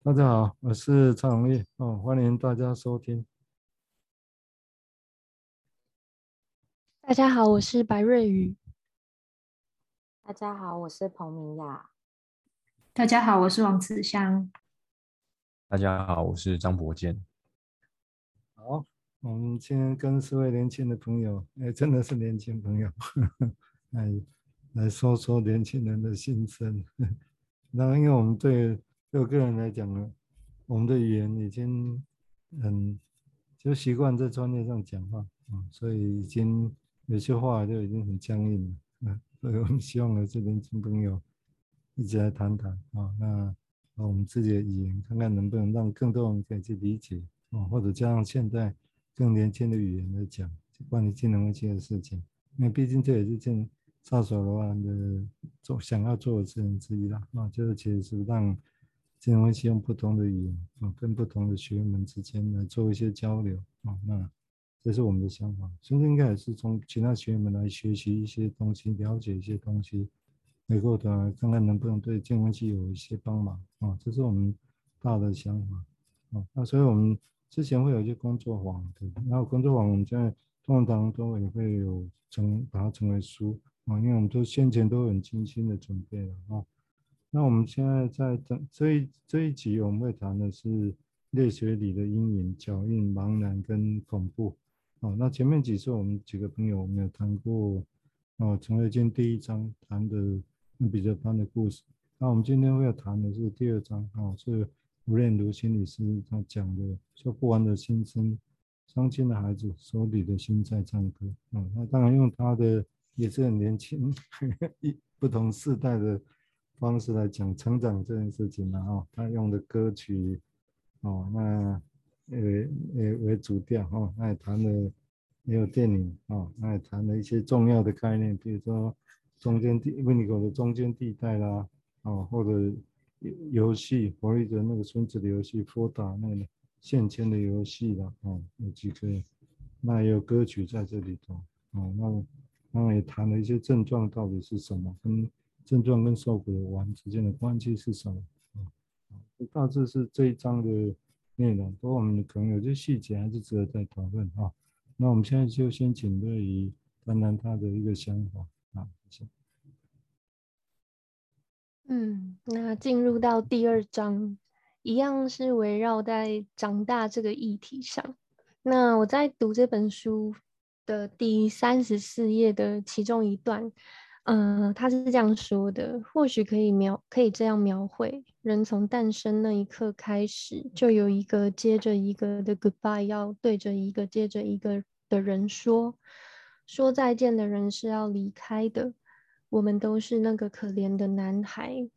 大家好，我是蔡荣烈哦，欢迎大家收听。大家好，我是白瑞宇。大家好，我是彭明雅。大家好，我是王慈香。大家好，我是张博健。好，我们今天跟四位年轻的朋友，哎，真的是年轻朋友，来来说说年轻人的心声。那因为我们对对我个人来讲呢，我们的语言已经很就习惯在专业上讲话啊，所以已经有些话就已经很僵硬了啊。所以我们希望的这年轻朋友一起来谈谈啊，那把我们自己的语言看看能不能让更多人可以去理解啊，或者加上现在更年轻的语言来讲就关于金融危机的事情，因为毕竟这也是件撒手罗兰的做想要做的事情之一啦啊，就是其实是让。金融分析用不同的语言啊，跟不同的学员们之间来做一些交流啊，那这是我们的想法。甚至应该也是从其他学员们来学习一些东西，了解一些东西，以后的看看能不能对金融分析有一些帮忙啊，这是我们大的想法啊。那所以我们之前会有一些工作坊，对，然后工作坊我们在通常当中也会有成把它成为书啊，因为我们都先前都很精心的准备了啊。那我们现在在这这一这一集，我们会谈的是类学里的阴影、脚印、茫然跟恐怖。哦，那前面几次我们几个朋友我们有谈过，哦，陈慧金第一章谈的彼得潘的故事。那我们今天会要谈的是第二章，哦，是吴念如心理师他讲的说不完的心声，伤心的孩子手里的心在唱歌。哦，那当然用他的也是很年轻，一不同世代的。方式来讲成长这件事情呢，哈，他用的歌曲，哦，那呃呃为主调，哈，那也谈了也有电影，哦，那也谈了一些重要的概念，比如说中间地维尼狗的中间地带啦，哦，或者游戏弗洛伊德那个孙子的游戏，佛打那个线圈的游戏啦，哦，有几个，那也有歌曲在这里头，哦，那那也谈了一些症状到底是什么，跟。症状跟受苦的丸之间的关系是什么？啊，大致是这一章的内容。不过我们可能有些细节还是值得再讨论啊。那我们现在就先请瑞怡谈谈他的一个想法啊。谢谢。嗯，那进入到第二章，一样是围绕在长大这个议题上。那我在读这本书的第三十四页的其中一段。嗯、呃，他是这样说的，或许可以描，可以这样描绘：人从诞生那一刻开始，就有一个接着一个的 goodbye 要对着一个接着一个的人说，说再见的人是要离开的。我们都是那个可怜的男孩。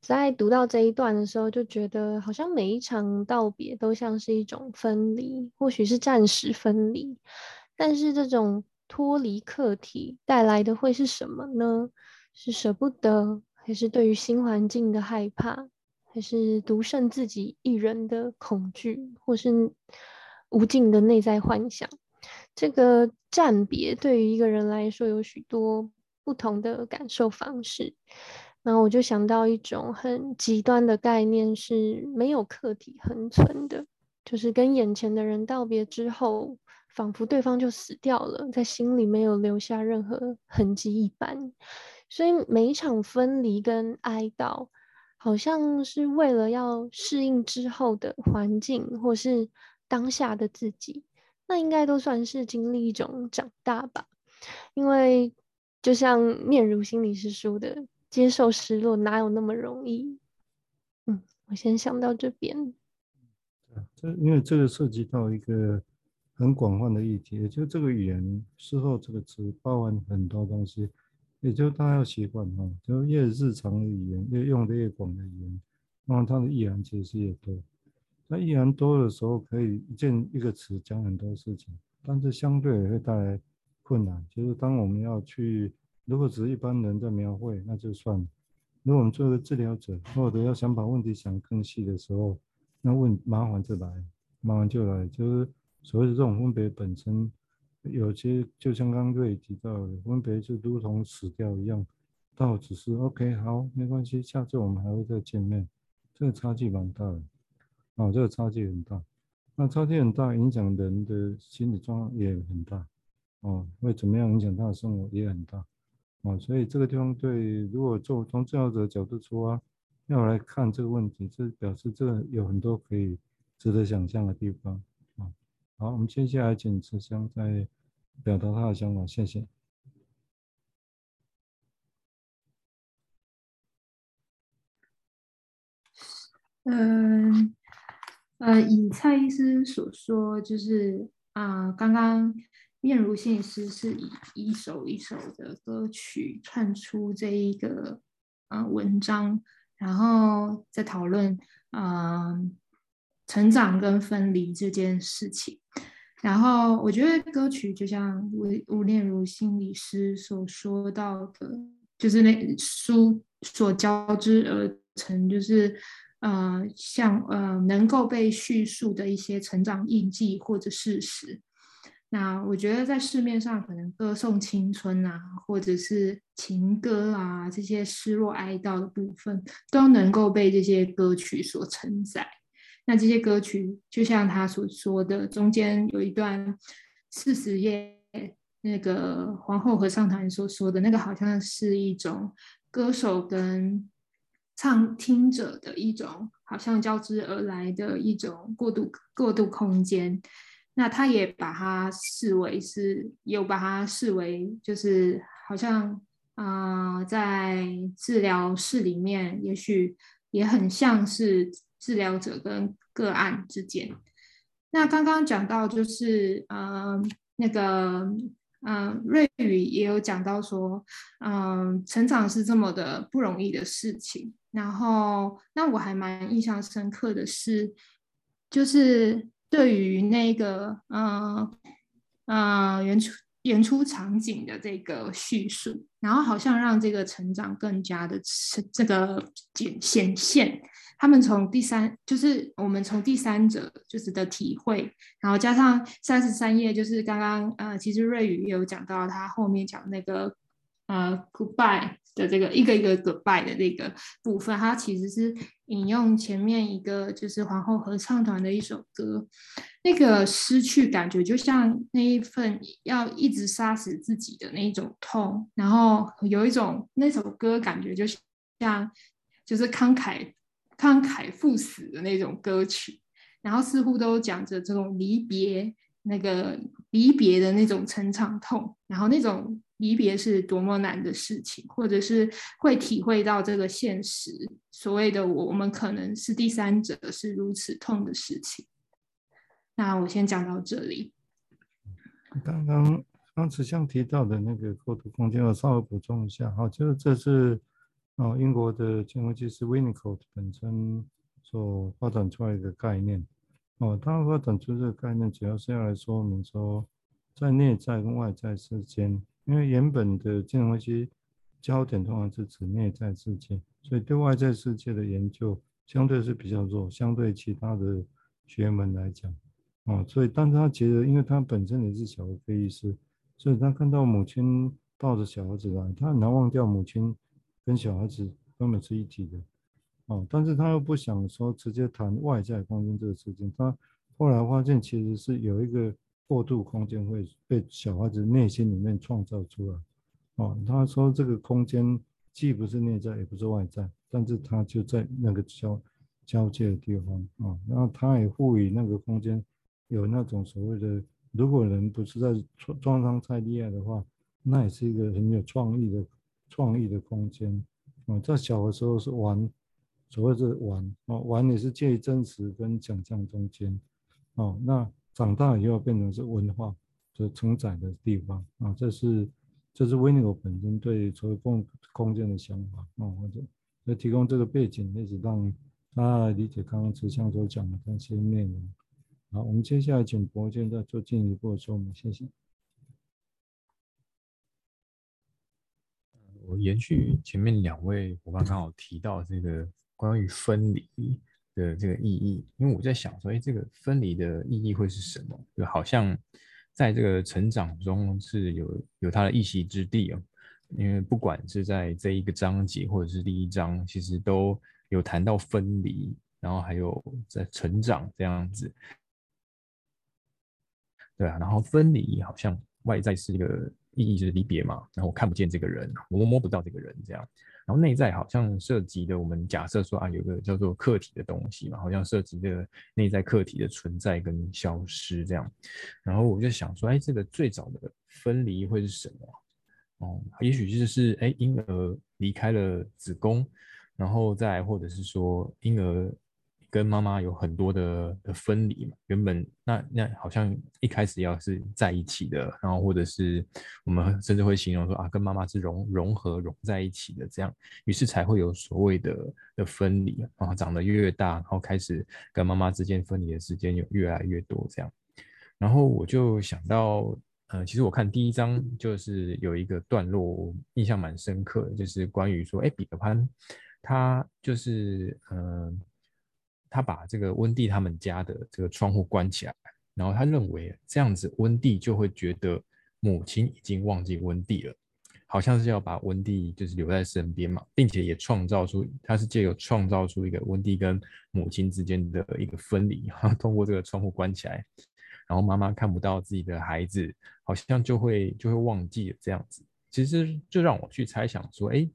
在读到这一段的时候，就觉得好像每一场道别都像是一种分离，或许是暂时分离，但是这种。脱离客体带来的会是什么呢？是舍不得，还是对于新环境的害怕，还是独剩自己一人的恐惧，或是无尽的内在幻想？这个暂别对于一个人来说有许多不同的感受方式。然后我就想到一种很极端的概念，是没有客体恒存的，就是跟眼前的人道别之后。仿佛对方就死掉了，在心里没有留下任何痕迹一般，所以每一场分离跟哀悼，好像是为了要适应之后的环境，或是当下的自己，那应该都算是经历一种长大吧。因为就像念如心理师说的，接受失落哪有那么容易？嗯，我先想到这边。这因为这个涉及到一个。很广泛的议题，也就这个语言“事后”这个词包含很多东西，也就大家要习惯哈，就越日常的语言，越用的越广的语言，那么它的意涵其实也多。那意涵多的时候，可以一件一个词讲很多事情，但是相对也会带来困难。就是当我们要去，如果只是一般人在描绘，那就算了；如果我们作为治疗者，或者要想把问题想更细的时候，那问麻烦就来，麻烦就来，就是。所谓的这种分别本身，有些就像刚刚瑞提到的，分别就如同死掉一样，倒只是 OK 好，没关系，下次我们还会再见面。这个差距蛮大的，哦，这个差距很大，那差距很大，影响人的心理状况也很大，哦，会怎么样影响他的生活也很大，哦，所以这个地方对，如果做从治疗者的角度出发，要来看这个问题，这表示这个有很多可以值得想象的地方，好，我们接下来请慈香再表达他的想法，谢谢。嗯，呃，以蔡医师所说，就是啊，刚刚面如心理师是以一首一首的歌曲串出这一个啊文章，然后再讨论啊成长跟分离这件事情。然后我觉得歌曲就像吴吴念如心理师所说到的，就是那书所交织而成，就是。呃，像呃，能够被叙述的一些成长印记或者事实，那我觉得在市面上可能歌颂青春啊，或者是情歌啊，这些失落哀悼的部分，都能够被这些歌曲所承载。那这些歌曲就像他所说的，中间有一段四十页，那个皇后合唱团所说的那个，好像是一种歌手跟。唱听者的一种，好像交织而来的一种过渡过渡空间。那他也把它视为是，有把它视为就是好像啊、在治疗室里面，也许也很像是治疗者跟个案之间。那刚刚讲到就是呃那个。嗯，瑞宇也有讲到说，嗯，成长是这么的不容易的事情。然后，那我还蛮印象深刻的是，就是对于那个，嗯嗯，原初演出场景的这个叙述，然后好像让这个成长更加的这个显显现。他们从第三，就是我们从第三者就是的体会，然后加上三十三页，就是刚刚呃，其实瑞宇也有讲到他后面讲那个呃 goodbye 的这个一个一个 goodbye 的这个部分，它其实是引用前面一个就是皇后合唱团的一首歌，那个失去感觉就像那一份要一直杀死自己的那一种痛，然后有一种那首歌感觉就像就是慷慨。慷慨赴死的那种歌曲，然后似乎都讲着这种离别，那个离别的那种成长痛，然后那种离别是多么难的事情，或者是会体会到这个现实，所谓的我们可能是第三者，是如此痛的事情。那我先讲到这里。刚刚刚慈香提到的那个过渡空间，我稍微补充一下，好，就是这是。哦，英国的精神分析师 Winnicott 本身所发展出来的概念。哦，他发展出这个概念，主要是要来说明说，在内在跟外在之间，因为原本的精神分析焦点通常是指内在世界，所以对外在世界的研究相对是比较弱，相对其他的学门来讲。哦，所以，但是他觉得，因为他本身也是小儿科医师，所以他看到母亲抱着小孩子来，他很难忘掉母亲。跟小孩子根本是一体的，哦，但是他又不想说直接谈外在空间这个事情，他后来发现其实是有一个过渡空间会被小孩子内心里面创造出来，哦，他说这个空间既不是内在也不是外在，但是他就在那个交交界的地方，啊、哦，然后他也赋予那个空间有那种所谓的，如果人不是在创伤太厉害的话，那也是一个很有创意的。创意的空间，哦，在小的时候是玩，所谓是玩，哦，玩也是介于真实跟想象中间，哦，那长大以后变成是文化就承载的地方，啊，这是这是 Winnie 本身对所谓空空间的想法，哦，或者来提供这个背景，一直让大家来理解刚刚慈香所讲的那些内容。好，我们接下来请伯健再做进一步的说明，谢谢。我延续前面两位伙伴刚好提到这个关于分离的这个意义，因为我在想说，哎，这个分离的意义会是什么？就好像在这个成长中是有有它的一席之地哦。因为不管是在这一个章节或者是第一章，其实都有谈到分离，然后还有在成长这样子。对啊，然后分离好像外在是一个意义，就是离别嘛。然后我看不见这个人，我摸不到这个人，这样。然后内在好像涉及的，我们假设说啊，有个叫做客体的东西嘛，好像涉及的内在客体的存在跟消失这样。然后我就想说，哎，这个最早的分离会是什么？哦，也许就是哎，婴儿离开了子宫，然后再或者是说婴儿。跟妈妈有很多的的分离嘛，原本那那好像一开始要是在一起的，然后或者是我们甚至会形容说啊，跟妈妈是融融合融在一起的这样，于是才会有所谓的的分离啊，长得越越大，然后开始跟妈妈之间分离的时间有越来越多这样，然后我就想到，呃，其实我看第一章就是有一个段落印象蛮深刻的，就是关于说，哎，彼得潘他就是嗯。他把这个温蒂他们家的这个窗户关起来，然后他认为这样子温蒂就会觉得母亲已经忘记温蒂了，好像是要把温蒂就是留在身边嘛，并且也创造出他是借由创造出一个温蒂跟母亲之间的一个分离，然 后通过这个窗户关起来，然后妈妈看不到自己的孩子，好像就会就会忘记了这样子。其实就让我去猜想说，哎，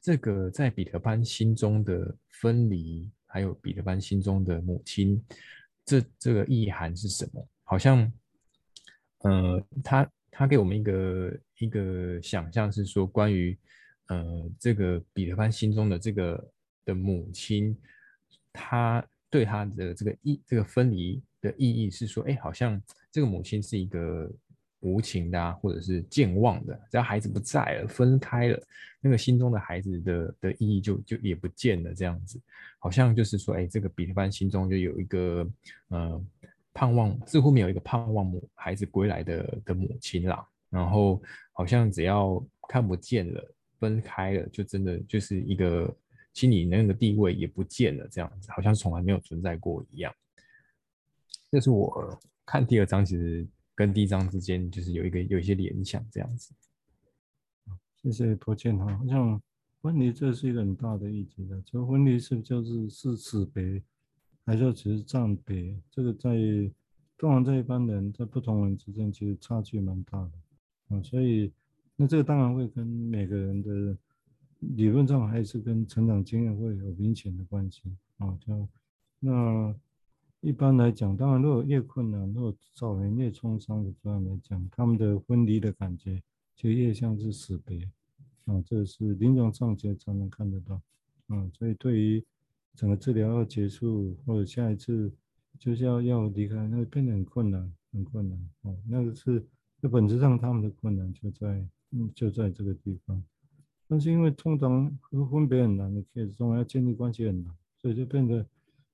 这个在彼得潘心中的分离。还有彼得潘心中的母亲，这这个意涵是什么？好像，呃，他他给我们一个一个想象是说，关于呃这个彼得潘心中的这个的母亲，他对他的这个意这个分离的意义是说，哎，好像这个母亲是一个。无情的啊，或者是健忘的，只要孩子不在了，分开了，那个心中的孩子的的意义就就也不见了，这样子，好像就是说，哎，这个彼得潘心中就有一个，呃，盼望，似乎没有一个盼望母孩子归来的的母亲啦，然后好像只要看不见了，分开了，就真的就是一个心里那个地位也不见了，这样子，好像从来没有存在过一样。这是我看第二章，其实。跟第一章之间就是有一个有一些联想这样子。谢谢柏谦哈，好像分离这是一个很大的议题的。这个分离是就是是死别，还是要只是暂别？这个在通常在一般人在不同人之间其实差距蛮大的啊。所以那这个当然会跟每个人的理论上还是跟成长经验会有明显的关系啊。就那。一般来讲，当然，如果越困难，如果造成越创伤的这样来讲，他们的分离的感觉就越像是死别啊，这是临床上其实常常看得到啊。所以，对于整个治疗要结束或者下一次就是要要离开，那变得很困难，很困难哦。那个是在本质上他们的困难就在嗯就在这个地方，但是因为通常和分别很难的 case 中要建立关系很难，所以就变得。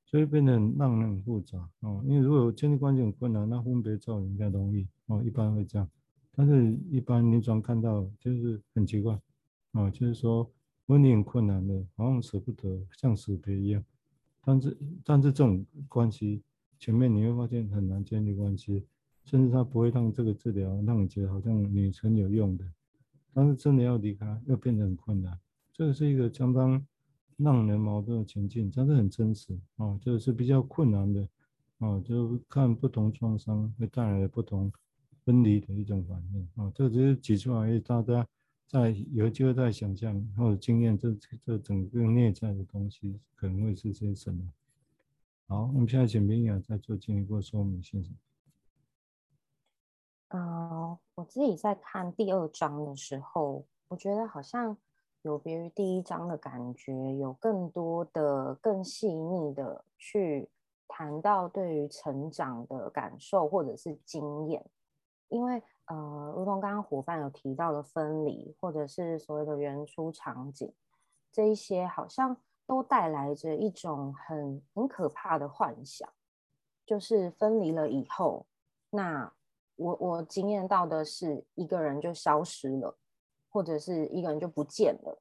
所以变得让人很复杂哦，因为如果建立关系很困难，那分别照应该容易哦，一般会这样。但是一般临床看到就是很奇怪哦，就是说分离很困难的，好像舍不得，像死别一样。但是但是这种关系前面你会发现很难建立关系，甚至他不会让这个治疗让你觉得好像你很有用的，但是真的要离开又变得很困难。这个是一个相当。让人矛盾的前进，真的很真实啊，这个是比较困难的啊，就看不同创伤会带来的不同分离的一种反应啊，这只是举出来，大家在有机会再想象或者经验这这整个内在的东西可能会是些什么。好，我们现在请明雅再做进一步说明，谢谢。呃，我自己在看第二章的时候，我觉得好像。有别于第一章的感觉，有更多的、更细腻的去谈到对于成长的感受或者是经验，因为呃，如同刚刚伙伴有提到的分离，或者是所谓的原初场景，这一些好像都带来着一种很很可怕的幻想，就是分离了以后，那我我经验到的是一个人就消失了。或者是一个人就不见了，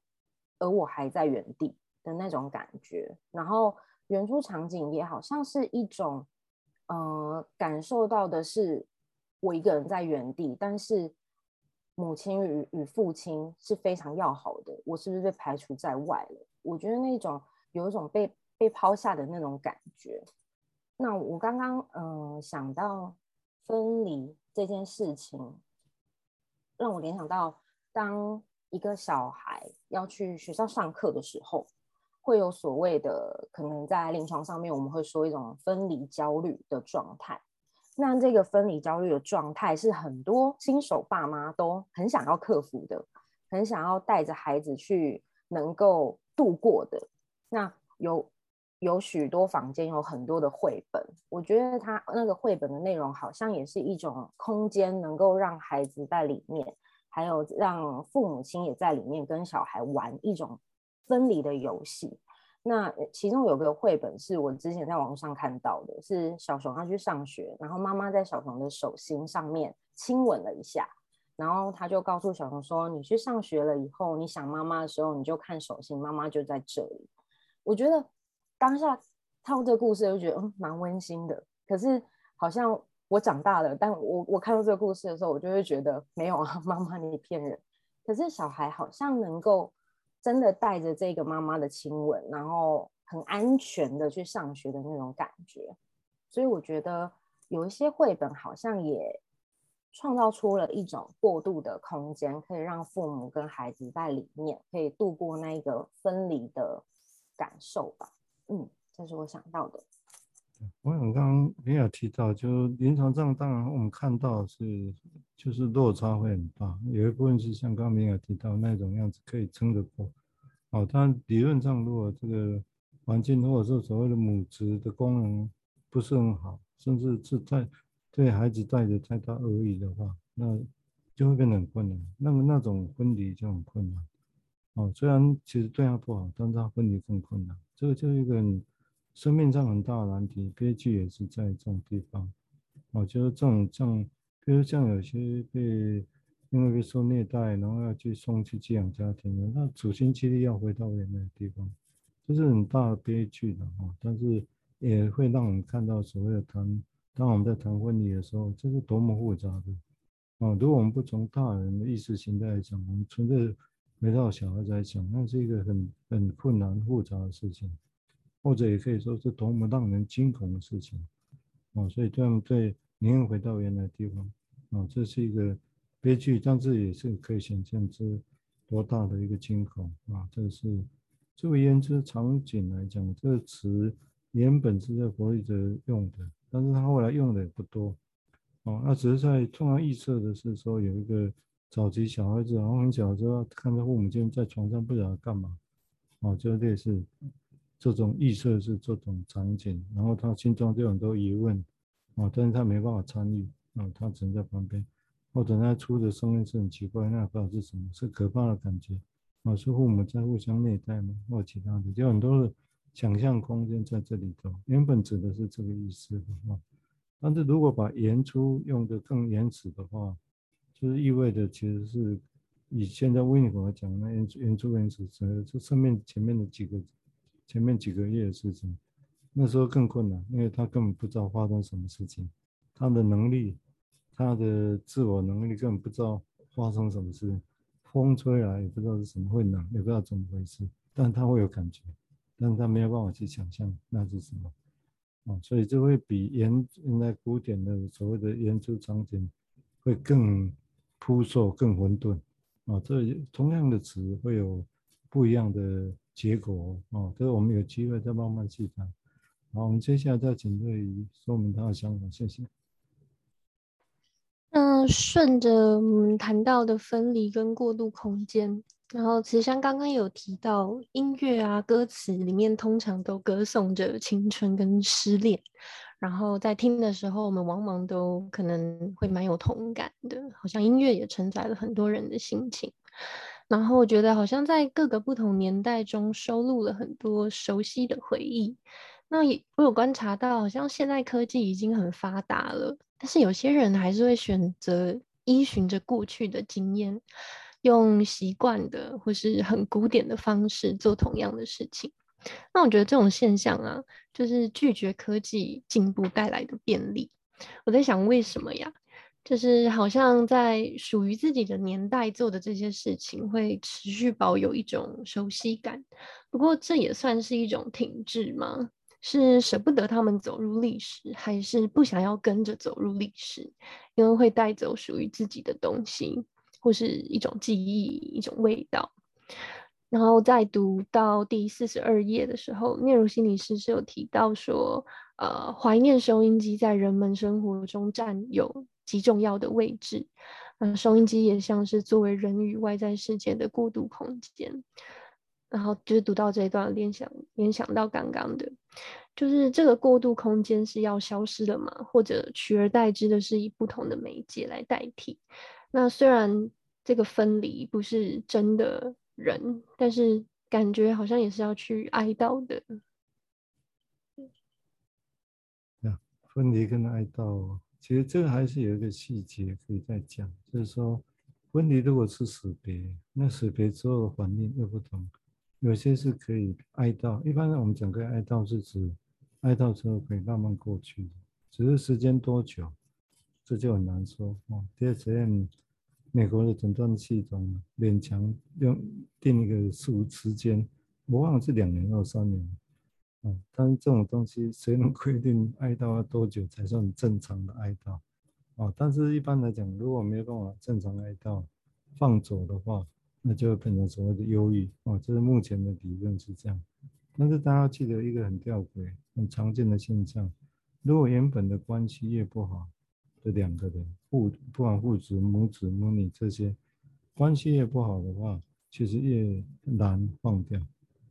而我还在原地的那种感觉。然后原初场景也好像是一种，呃，感受到的是我一个人在原地，但是母亲与与父亲是非常要好的，我是不是被排除在外了？我觉得那种有一种被被抛下的那种感觉。那我刚刚嗯想到分离这件事情，让我联想到当一个小孩要去学校上课的时候，会有所谓的可能在临床上面我们会说一种分离焦虑的状态。那这个分离焦虑的状态是很多新手爸妈都很想要克服的，很想要带着孩子去能够度过的。那有有许多房间有很多的绘本，我觉得他那个绘本的内容好像也是一种空间，能够让孩子在里面，还有让父母亲也在里面跟小孩玩一种分离的游戏。那其中有个绘本是我之前在网上看到的，是小熊他去上学，然后妈妈在小熊的手心上面亲吻了一下，然后他就告诉小熊说：“你去上学了以后，你想妈妈的时候，你就看手心，妈妈就在这里。”我觉得当下看这个故事，就觉得嗯蛮温馨的。可是好像我长大了，但我我看到这个故事的时候，我就会觉得没有啊，妈妈你骗人。可是小孩好像能够。真的带着这个妈妈的亲吻，然后很安全的去上学的那种感觉，所以我觉得有一些绘本好像也创造出了一种过渡的空间，可以让父母跟孩子在里面可以度过那个分离的感受吧。嗯，这是我想到的。我想刚刚你有提到，就临床上当然我们看到是就是落差会很大，有一部分是像刚刚你有提到那种样子可以撑得过，哦，但理论上如果这个环境或者说所谓的母职的功能不是很好，甚至是在对孩子带着太大恶意的话，那就会变得很困难，那么那种分离就很困难，哦，虽然其实对他不好，但是他分离更困难，这个就是一个。生命上很大的难题，悲剧也是在这种地方。我觉得这种像，比如像有些被因为被受虐待，然后要去送去寄养家庭的，那处心积虑要回到原来的地方，这是很大的悲剧的哈。但是也会让我们看到所谓的谈，当我们在谈婚礼的时候，这是多么复杂的啊！如果我们不从大人的意识形态来讲，我们纯粹回到小孩子来讲，那是一个很很困难复杂的事情。或者也可以说是多么让人惊恐的事情，啊，所以这样对宁愿回到原来的地方，啊，这是一个悲剧，但是也是可以想象之多大的一个惊恐啊！这是作为言之场景来讲，这个词原本是在弗洛伊德用的，但是他后来用的也不多，哦，那只是在通常预测的是说有一个早期小孩子，然后很小的时候看到父母亲在床上不知道干嘛，哦，就类似。这种预设是这种场景，然后他心中就有很多疑问，啊，但是他没办法参与，啊，他只能在旁边，或者他出的声音是很奇怪，那不知道是什么，是可怕的感觉，啊，是父母在互相虐待吗？或其他的，就很多的想象空间在这里头。原本指的是这个意思的啊，但是如果把原初用的更原始的话，就是意味着其实是以现在温尼来讲，那原原初原始指的是上面前面的几个。前面几个月的事情，那时候更困难，因为他根本不知道发生什么事情，他的能力，他的自我能力根本不知道发生什么事，风吹来也不知道是什么，会冷也不知道怎么回事，但他会有感觉，但他没有办法去想象那是什么，啊，所以就会比原原来古典的所谓的原初场景会更扑朔、更混沌，啊，这同样的词会有不一样的。结果哦，这个我们有机会再慢慢去谈。好，我们接下来再请瑞怡说明他的想法，谢谢。那顺着我们谈到的分离跟过渡空间，然后其实像刚刚有提到音乐啊，歌词里面通常都歌颂着青春跟失恋，然后在听的时候，我们往往都可能会蛮有同感的，好像音乐也承载了很多人的心情。然后我觉得好像在各个不同年代中收录了很多熟悉的回忆。那也我有观察到，好像现在科技已经很发达了，但是有些人还是会选择依循着过去的经验，用习惯的或是很古典的方式做同样的事情。那我觉得这种现象啊，就是拒绝科技进步带来的便利。我在想为什么呀？就是好像在属于自己的年代做的这些事情，会持续保有一种熟悉感。不过这也算是一种停滞吗？是舍不得他们走入历史，还是不想要跟着走入历史？因为会带走属于自己的东西，或是一种记忆、一种味道。然后在读到第四十二页的时候，聂如心理师是有提到说，呃，怀念收音机在人们生活中占有极重要的位置。嗯、收音机也像是作为人与外在世界的过渡空间。然后就是读到这一段，联想联想到刚刚的，就是这个过渡空间是要消失的嘛？或者取而代之的是以不同的媒介来代替？那虽然这个分离不是真的。人，但是感觉好像也是要去哀悼的。呀，分离跟哀悼，其实这个还是有一个细节可以再讲，就是说，分离如果是死别，那死别之后的反应又不同，有些是可以哀悼，一般我们讲个哀悼是指哀悼之后可以慢慢过去，只是时间多久，这就很难说哦。第二实验。美国的诊断系统勉强用定一个数时间，我忘了是两年或三年，啊，但是这种东西谁能规定哀悼要多久才算正常的哀悼？啊，但是一般来讲，如果没有办法正常哀悼放走的话，那就会变成所谓的忧郁，啊，这是目前的理论是这样。但是大家要记得一个很吊诡、很常见的现象，如果原本的关系越不好。的两个人父不管父子母子母女这些关系越不好的话，其实越难放掉，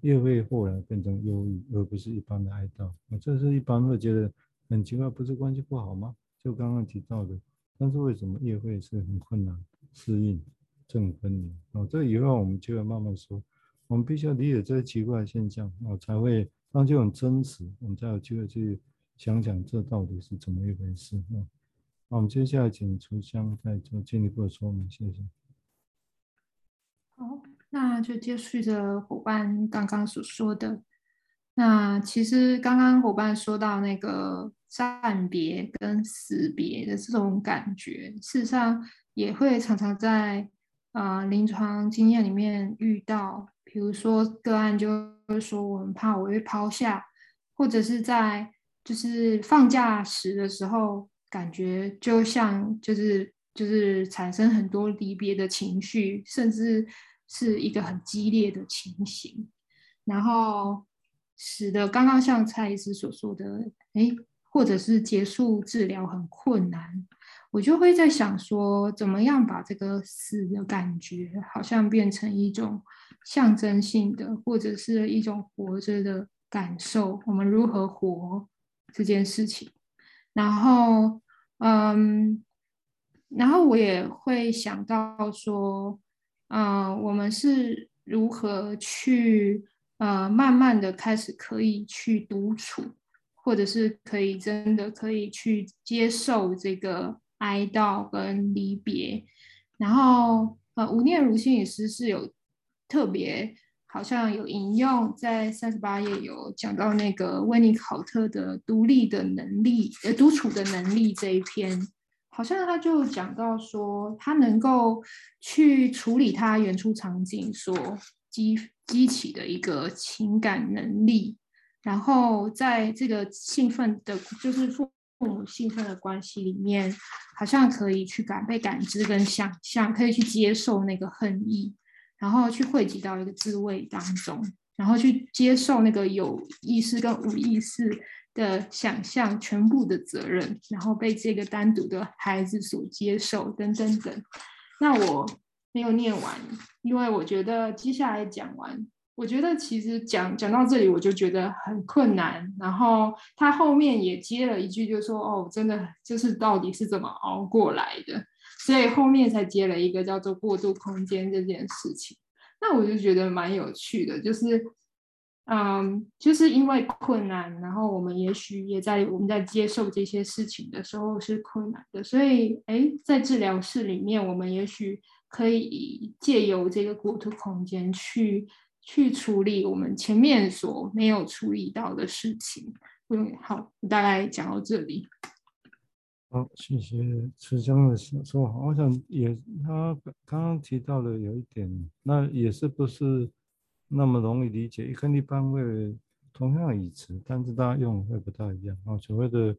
越会后来变成忧郁，而不是一般的哀悼。我这是一般会觉得很奇怪，不是关系不好吗？就刚刚提到的，但是为什么越会是很困难适应正分离？哦，这以后我们就要慢慢说，我们必须要理解这些奇怪的现象，哦，才会让这种真实，我们才有机会去想想这到底是怎么一回事，哦好，我们接下来请厨香再做进一步的说明，谢谢。那就接续着伙伴刚刚所说的。那其实刚刚伙伴说到那个暂别跟死别的这种感觉，事实上也会常常在啊、呃、临床经验里面遇到。比如说个案就会说，我很怕我会抛下，或者是在就是放假时的时候。感觉就像就是就是产生很多离别的情绪，甚至是一个很激烈的情形，然后使得刚刚像蔡医师所说的，哎，或者是结束治疗很困难，我就会在想说，怎么样把这个死的感觉，好像变成一种象征性的，或者是一种活着的感受，我们如何活这件事情，然后。嗯，然后我也会想到说，啊、我们是如何去呃，慢慢的开始可以去独处，或者是可以真的可以去接受这个哀悼跟离别。然后呃，吴念如心理师是有特别好像有引用在三十八页有讲到那个温尼考特的独立的能力，呃，独处的能力这一篇，好像他就讲到说，他能够去处理他原初场景所激激起的一个情感能力，然后在这个兴奋的，就是父母兴奋的关系里面，好像可以去感被感知跟想象，可以去接受那个恨意。然后去汇集到一个自慰当中，然后去接受那个有意识跟无意识的想象全部的责任，然后被这个单独的孩子所接受，等等等。那我没有念完，因为我觉得接下来讲完，我觉得其实讲讲到这里我就觉得很困难。然后他后面也接了一句，就说：“哦，真的就是到底是怎么熬过来的？”所以后面才接了一个叫做过渡空间这件事情，那我就觉得蛮有趣的，就是，嗯，就是因为困难，然后我们也许也在我们在接受这些事情的时候是困难的，所以，哎，在治疗室里面，我们也许可以借由这个国土空间去去处理我们前面所没有处理到的事情。嗯，好，大概讲到这里。好，谢谢池江的说法。我想也他刚刚提到的有一点，那也是不是那么容易理解。跟一般会同样的语词，但是大家用会不太一样啊。所谓的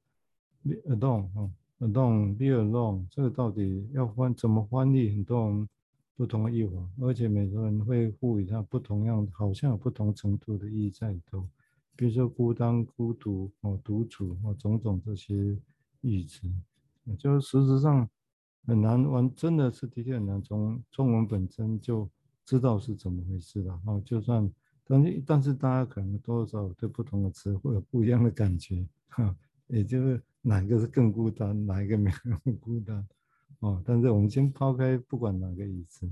alone 啊，alone be alone，这个到底要翻怎么翻译？很多人不同的译法，而且每个人会赋予它不同样，好像有不同程度的意义在里头。比如说孤单、孤独、哦独处哦种种这些。语词，就是实质上很难玩，真的是的确很难从中文本身就知道是怎么回事了。哦，就算，但是但是大家可能多少对不同的词会有不一样的感觉，哈，也就是哪个是更孤单，哪一个没有孤单，哦，但是我们先抛开不管哪个意思，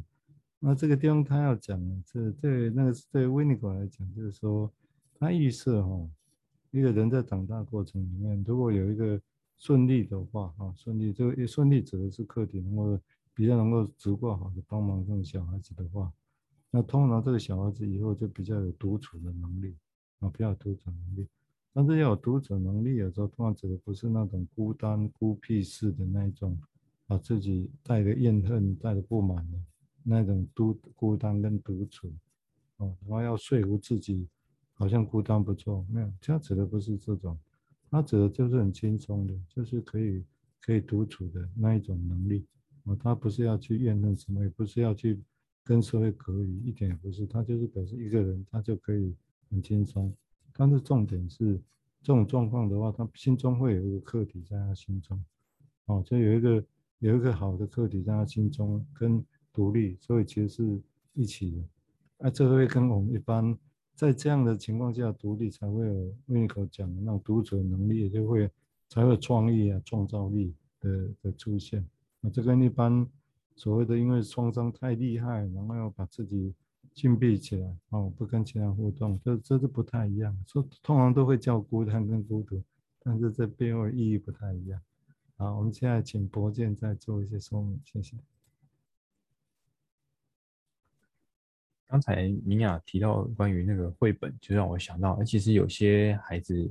那这个地方他要讲的是对那个是对维尼口来讲，就是说他预设哈，一个人在长大过程里面，如果有一个。顺利的话，哈，顺利这个顺利指的是课题能够比较能够足够好的帮忙这种小孩子的话，那通常这个小孩子以后就比较有独处的能力，啊，比较独处能力。但是要有独处能力，有时候通常指的不是那种孤单孤僻式的那一种，把自己带着怨恨、带着不满的那种独孤单跟独处，哦，然后要说服自己好像孤单不错，没有，这样指的不是这种。他指的就是很轻松的，就是可以可以独处的那一种能力啊。他不是要去怨恨什么，也不是要去跟社会隔离，一点也不是。他就是表示一个人，他就可以很轻松。但是重点是这种状况的话，他心中会有一个课题在他心中，哦，就有一个有一个好的课题在他心中跟独立，所以其实是一起的。啊，这会跟我们一般。在这样的情况下，独立才会有维尼口讲的那种独处能力，也就会才会有创意啊、创造力的的出现。啊，这跟一般所谓的因为创伤太厉害，然后要把自己禁闭起来，哦，不跟其他互动，这这是不太一样。说通常都会叫孤单跟孤独，但是这背后意义不太一样。好，我们现在请博建再做一些说明，谢谢。刚才明雅提到关于那个绘本，就让我想到，其实有些孩子，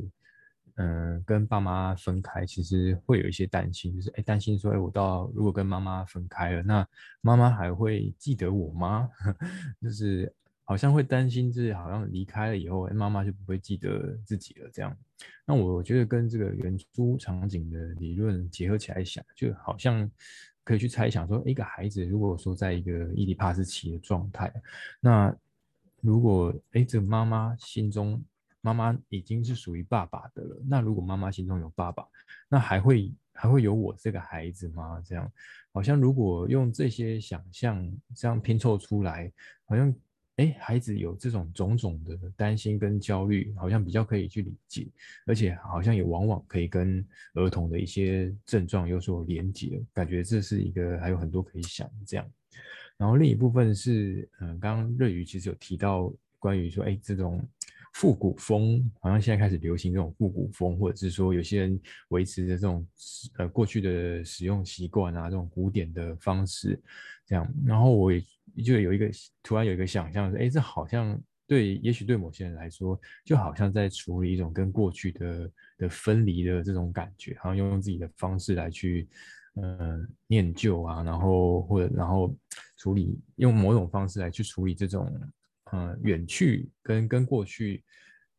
嗯、跟爸妈分开，其实会有一些担心，就是哎，担心说，哎，我到如果跟妈妈分开了，那妈妈还会记得我吗？就是好像会担心，就是好像离开了以后，哎，妈妈就不会记得自己了这样。那我觉得跟这个原初场景的理论结合起来想，就好像。可以去猜想说，一个孩子如果说在一个伊底帕斯奇的状态，那如果哎，这个妈妈心中妈妈已经是属于爸爸的了，那如果妈妈心中有爸爸，那还会还会有我这个孩子吗？这样好像如果用这些想象这样拼凑出来，好像。哎，孩子有这种种种的担心跟焦虑，好像比较可以去理解，而且好像也往往可以跟儿童的一些症状有所连结，感觉这是一个还有很多可以想这样。然后另一部分是，嗯，刚刚瑞宇其实有提到关于说，哎，这种复古风，好像现在开始流行这种复古风，或者是说有些人维持着这种呃过去的使用习惯啊，这种古典的方式这样。然后我也。就有一个突然有一个想象，哎，这好像对，也许对某些人来说，就好像在处理一种跟过去的的分离的这种感觉，好像用自己的方式来去，呃，念旧啊，然后或者然后处理用某种方式来去处理这种，呃，远去跟跟过去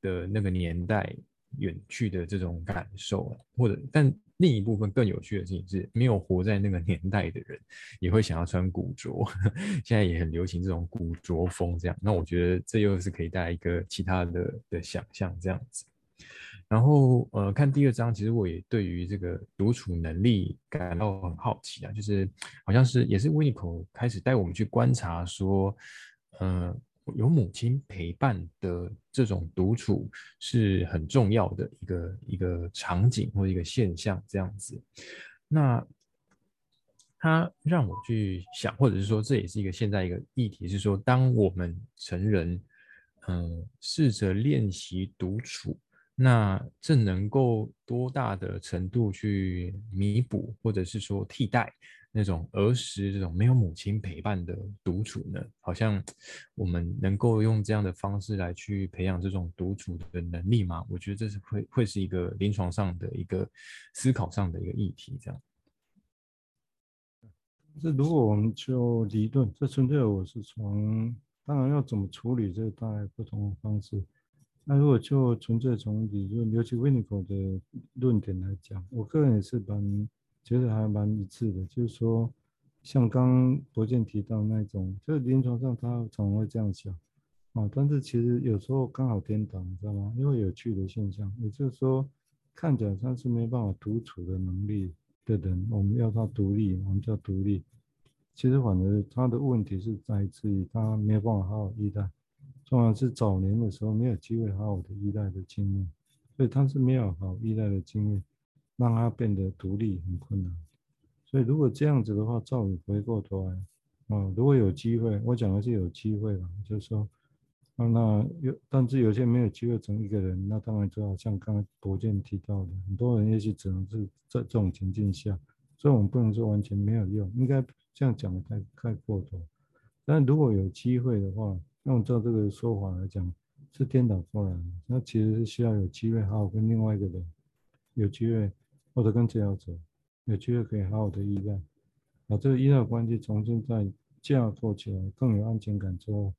的那个年代远去的这种感受，或者但。另一部分更有趣的事情是，没有活在那个年代的人，也会想要穿古着。现在也很流行这种古着风，这样。那我觉得这又是可以带来一个其他的的想象，这样子。然后，呃，看第二章，其实我也对于这个独处能力感到很好奇啊，就是好像是也是维尼口开始带我们去观察说，呃。有母亲陪伴的这种独处是很重要的一个一个场景或一个现象，这样子。那他让我去想，或者是说，这也是一个现在一个议题，是说，当我们成人，嗯、试着练习独处，那这能够多大的程度去弥补，或者是说替代那种儿时这种没有母亲陪伴的独处呢？好像我们能够用这样的方式来去培养这种独处的能力吗？我觉得这是会会是一个临床上的一个思考上的一个议题，这样。这如果我们就理论，这纯粹我是从，当然要怎么处理，这大概不同的方式。那如果就纯粹从理论，尤其 Winnich 的论点来讲，我个人也是蛮觉得还蛮一致的，就是说，像刚博健提到那种，就是临床上他常常会这样想啊，但是其实有时候刚好颠倒，你知道吗？因为有趣的现象，也就是说，看起来他是没办法独处的能力的人，我们要他独立，我们叫独立，其实反而他的问题是在自于他没有办法好好依赖。重要是早年的时候没有机会好好的依赖的经验，所以他是没有好依赖的经验，让他变得独立很困难。所以如果这样子的话，赵宇回过头来，啊，如果有机会，我讲的是有机会了，就是说，啊，那有，但是有些没有机会成一个人，那当然就好像刚才博建提到的，很多人也许只能是在这种情境下，所以我们不能说完全没有用，应该这样讲的太太过头。但如果有机会的话，按照这个说法来讲，是颠倒过来的。那其实是需要有机会好好跟另外一个人有机会，或者跟治疗者有机会可以好好的依赖，把这个依赖关系重新再架构起来，更有安全感之后，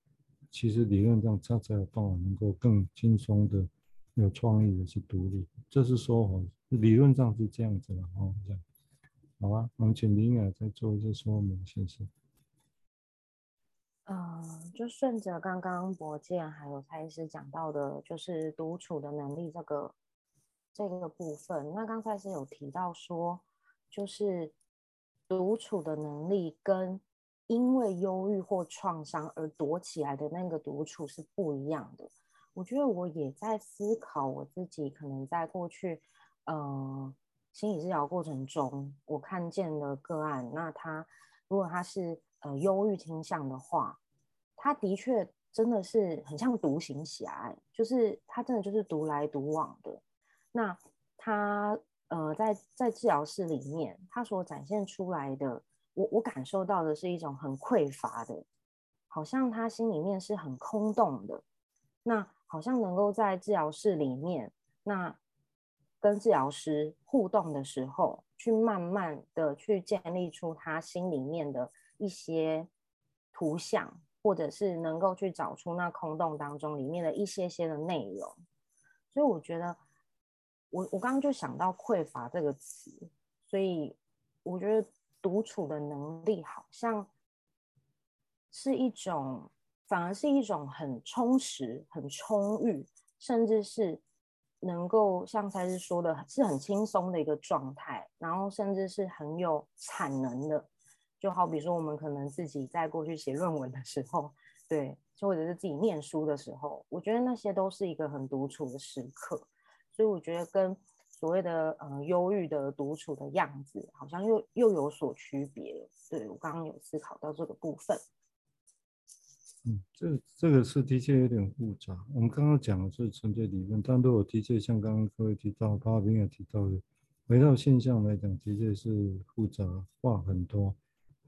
其实理论上他才有办法能够更轻松的、有创意的去独立。这是说法，理论上是这样子的哦。这样，好吧，我们请林雅再做一些说明，谢谢。呃，就顺着刚刚博健还有蔡医师讲到的，就是独处的能力这个这个部分。那刚才是有提到说，就是独处的能力跟因为忧郁或创伤而躲起来的那个独处是不一样的。我觉得我也在思考我自己，可能在过去呃心理治疗过程中，我看见的个案，那他如果他是。呃，忧郁倾向的话，他的确真的是很像独行侠，就是他真的就是独来独往的。那他呃，在在治疗室里面，他所展现出来的，我我感受到的是一种很匮乏的，好像他心里面是很空洞的。那好像能够在治疗室里面，那跟治疗师互动的时候，去慢慢的去建立出他心里面的。一些图像，或者是能够去找出那空洞当中里面的一些些的内容，所以我觉得，我我刚刚就想到匮乏这个词，所以我觉得独处的能力好像是一种，反而是一种很充实、很充裕，甚至是能够像才是说的是很轻松的一个状态，然后甚至是很有产能的。就好比说，我们可能自己在过去写论文的时候，对，就或者是自己念书的时候，我觉得那些都是一个很独处的时刻。所以我觉得跟所谓的呃忧郁的独处的样子，好像又又有所区别。对，我刚刚有思考到这个部分。嗯，这这个是的确有点复杂。我们刚刚讲的是纯粹理论，但如果的确像刚刚各位提到，巴宾也提到的，回到现象来讲，的确是复杂化很多。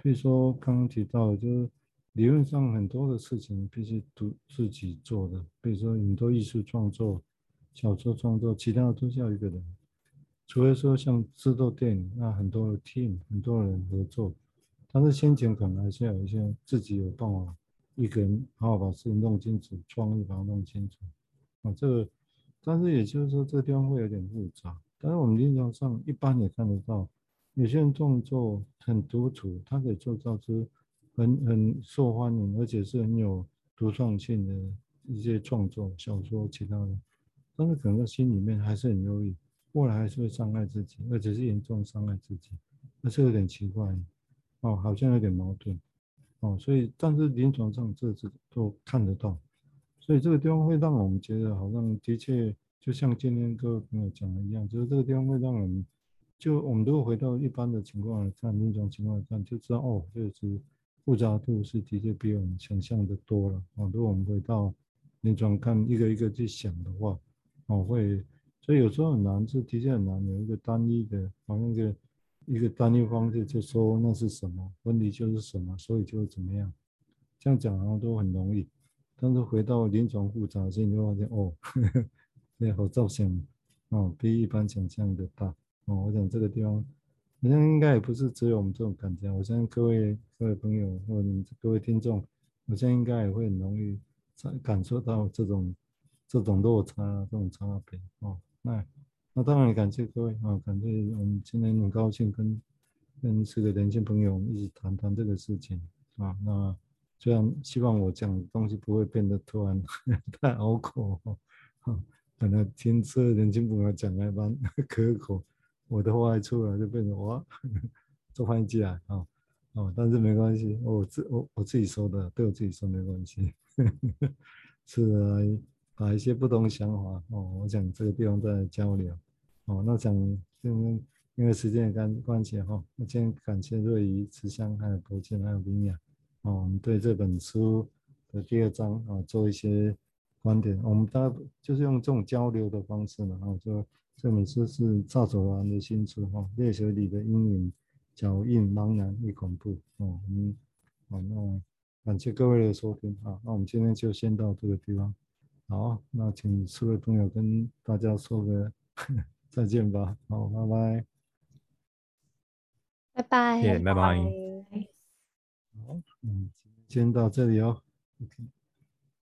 比如说刚刚提到，就是理论上很多的事情必须独自己做的，比如说很多艺术创作、小说创作，其他的都需要一个人。除非说像制作电影，那很多的 team 很多人合作，但是先前可能还是有一些自己有办法，一个人好好把事情弄清楚，创意把它弄清楚。啊，这个，但是也就是说这个地方会有点复杂，但是我们临床上一般也看得到。有些人创作很独处，他可以做到出很很受欢迎，而且是很有独创性的一些创作，小说其他的，但是可能在心里面还是很忧郁，未来还是会伤害自己，而且是严重伤害自己，那是有点奇怪，哦，好像有点矛盾，哦，所以但是临床上这这都看得到，所以这个地方会让我们觉得好像的确就像今天各位朋友讲的一样，就是这个地方会让我们。就我们如果回到一般的情况来看，临床情况来看，就知道哦，这个是复杂度是的确比我们想象的多了。哦，如果我们回到临床看一个一个去想的话，哦，会所以有时候很难，就的确很难有一个单一的，好像一个一个单一方式就说那是什么，问题就是什么，所以就怎么样，这样讲好像都很容易，但是回到临床复杂性，你就发现哦，那好照相哦，比一般想象的大哦。我想这个地方。好像应该也不是只有我们这种感觉，我相信各位各位朋友或者你们各位听众，我相信应该也会很容易感感受到这种这种落差、这种差别哦。那那当然感谢各位啊，感谢我们今天很高兴跟跟四个年轻朋友一起谈谈这个事情啊。那虽然希望我讲的东西不会变得突然太拗口哈，可能听这年轻朋友讲还蛮可口。我的话一出来就变成哇，做翻译机啊，哦哦，但是没关系，我自我我自己说的，对我自己说没关系，是啊把一些不同想法哦，我想这个地方在交流哦，那想因因为时间的关关系哈，那先感谢瑞仪、慈香还有柏谦还有林雅哦，我们对这本书的第二章啊做一些观点，我们大家就是用这种交流的方式嘛，然后就。这本书是赵守完的新书哈，《裂水里的阴影，脚印茫然与恐怖》哦，嗯，好，那感谢各位的收听啊，那我们今天就先到这个地方，好，那请四位朋友跟大家说个 再见吧，好，拜拜，拜拜，拜拜，拜拜，好，嗯，先到这里哦，OK。